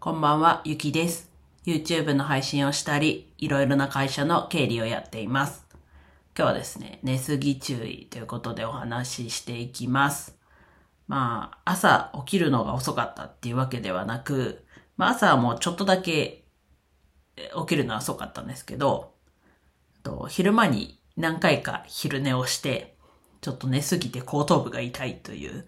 こんばんは、ゆきです。YouTube の配信をしたり、いろいろな会社の経理をやっています。今日はですね、寝すぎ注意ということでお話ししていきます。まあ、朝起きるのが遅かったっていうわけではなく、まあ朝はもうちょっとだけ起きるのは遅かったんですけど、と昼間に何回か昼寝をして、ちょっと寝すぎて後頭部が痛いという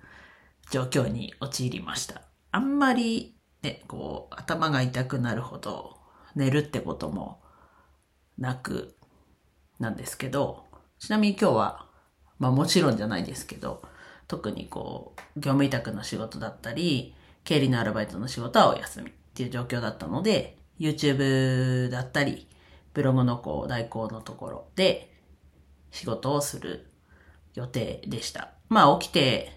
状況に陥りました。あんまりね、こう、頭が痛くなるほど寝るってこともなくなんですけど、ちなみに今日は、まあもちろんじゃないですけど、特にこう、業務委託の仕事だったり、経理のアルバイトの仕事はお休みっていう状況だったので、YouTube だったり、ブログのこう代行のところで仕事をする予定でした。まあ起きて、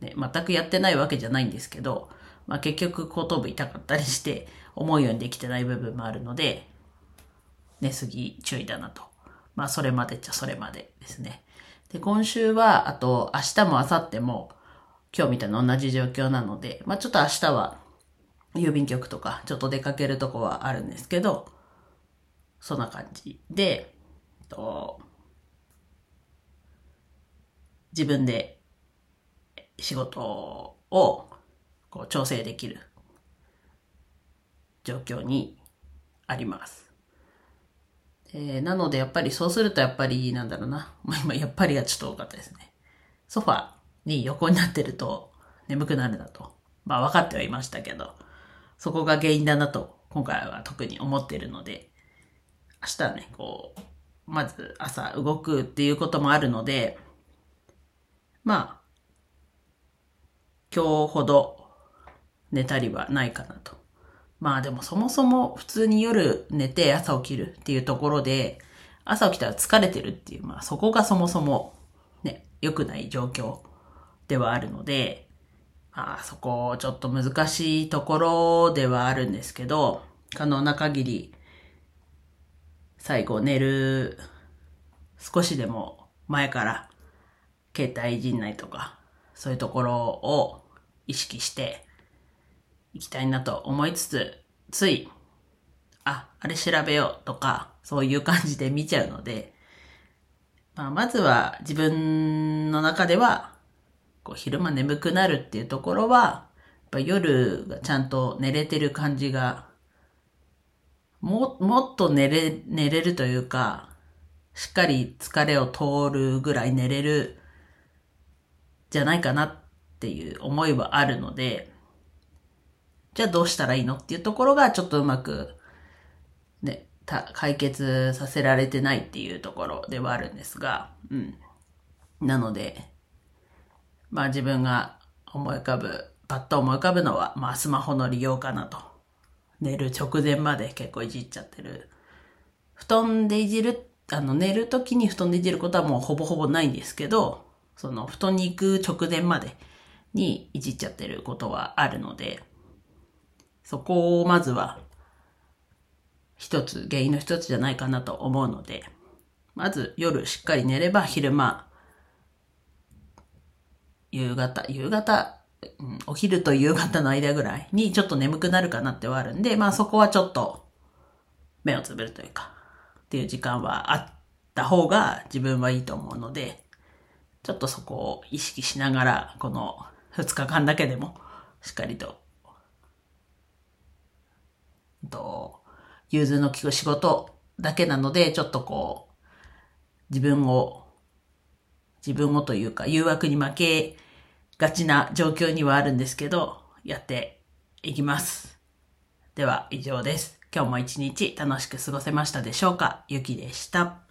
ね、全くやってないわけじゃないんですけど、まあ結局後頭部痛かったりして、思うようにできてない部分もあるので、寝すぎ注意だなと。まあそれまでっちゃそれまでですね。で、今週は、あと明日も明後日も今日みたいな同じ状況なので、まあちょっと明日は郵便局とかちょっと出かけるとこはあるんですけど、そんな感じで、と自分で仕事をこう調整できる状況にあります。えーなのでやっぱりそうするとやっぱりなんだろうな。まあ今やっぱりがちょっと多かったですね。ソファに横になってると眠くなるなと。まあ分かってはいましたけど、そこが原因だなと今回は特に思っているので、明日はね、こう、まず朝動くっていうこともあるので、まあ、今日ほど寝たりはないかなと。まあでもそもそも普通に夜寝て朝起きるっていうところで、朝起きたら疲れてるっていう、まあそこがそもそもね、良くない状況ではあるので、まあそこちょっと難しいところではあるんですけど、可能な限り最後寝る少しでも前から携帯いじんないとか、そういうところを意識していきたいなと思いつつ、つい、あ、あれ調べようとか、そういう感じで見ちゃうので、まあ、まずは自分の中では、こう昼間眠くなるっていうところは、やっぱ夜がちゃんと寝れてる感じが、も、もっと寝れ、寝れるというか、しっかり疲れを通るぐらい寝れる、じゃないかなっていう思いはあるので、じゃあどうしたらいいの？っていうところがちょっとうまく、ね、解決させられてないっていうところではあるんですが、うん。なので、まあ自分が思い浮かぶ、パッと思い浮かぶのは、まあスマホの利用かなと。寝る直前まで結構いじっちゃってる。布団でいじる、あの寝る時に布団でいじることはもうほぼほぼないんですけど、その布団に行く直前までにいじっちゃってることはあるので、そこをまずは一つ、原因の一つじゃないかなと思うので、まず夜しっかり寝れば昼間、夕方、夕方、うんお昼と夕方の間ぐらいにちょっと眠くなるかなってはあるんで、まあそこはちょっと目をつぶるというか、っていう時間はあった方が自分はいいと思うので、ちょっとそこを意識しながら、この2日間だけでもしっかりとと、融通の利く仕事だけなので、ちょっとこう、自分を、自分をというか、誘惑に負けがちな状況にはあるんですけど、やっていきます。では、以上です。今日も一日楽しく過ごせましたでしょうか？ゆきでした。